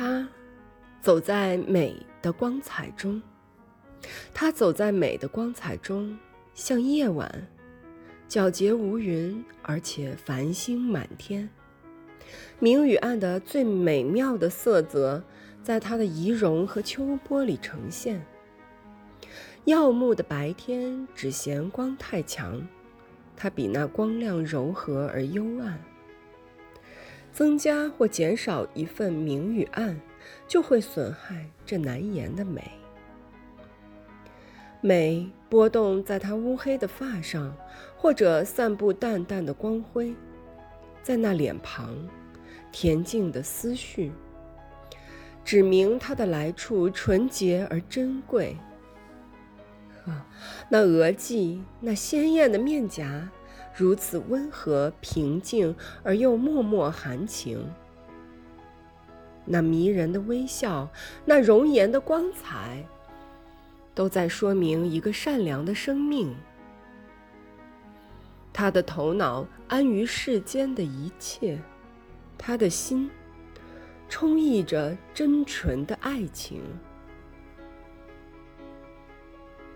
他走在美的光彩中，他走在美的光彩中，像夜晚，皎洁无云，而且繁星满天。明与暗的最美妙的色泽，在他的仪容和秋波里呈现。耀目的白天只嫌光太强，它比那光亮柔和而幽暗。增加或减少一份明与暗，就会损害这难言的美。美波动在他乌黑的发上，或者散布淡淡的光辉，在那脸庞。恬静的思绪，指明他的来处纯洁而珍贵。呵，那额际，那鲜艳的面颊，如此温和平静而又脉脉含情。那迷人的微笑，那容颜的光彩，都在说明一个善良的生命。他的头脑安于世间的一切。他的心充溢着真纯的爱情。